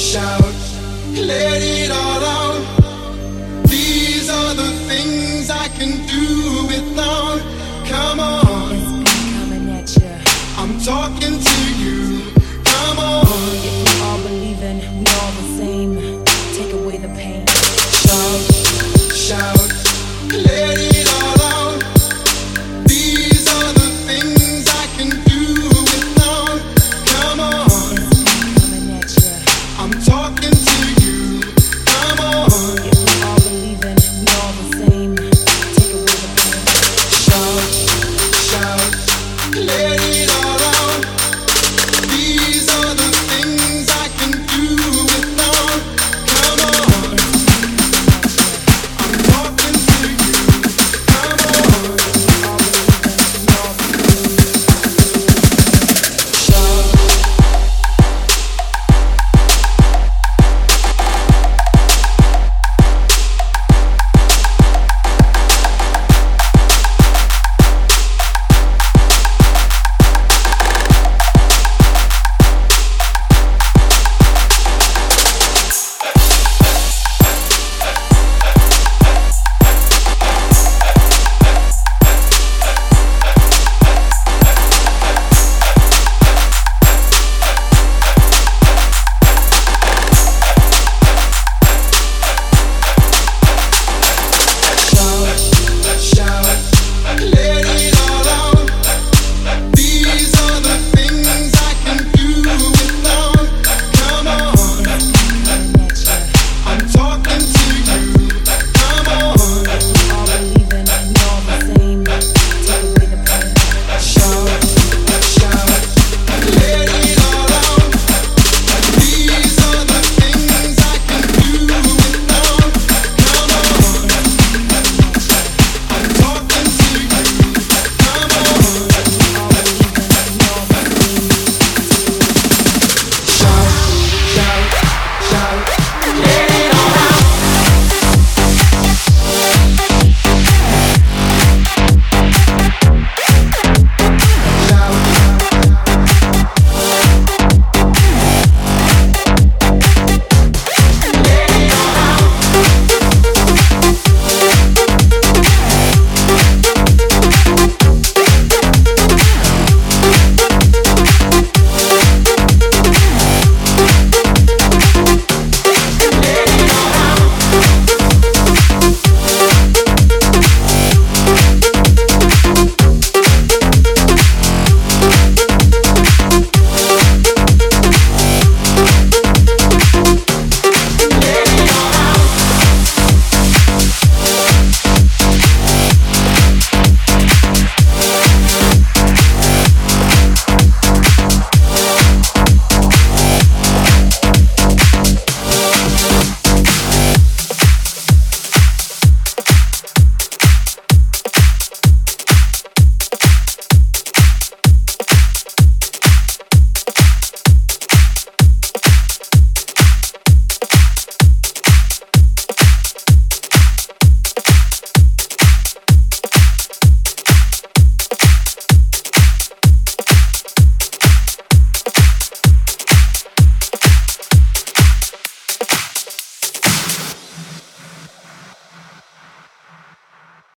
shout, let it all out. These are the things I can do without. Come on, coming at you. I'm talking to you. Come on, if we all believe in, we all the same. Take away the pain. Shout, shout, let.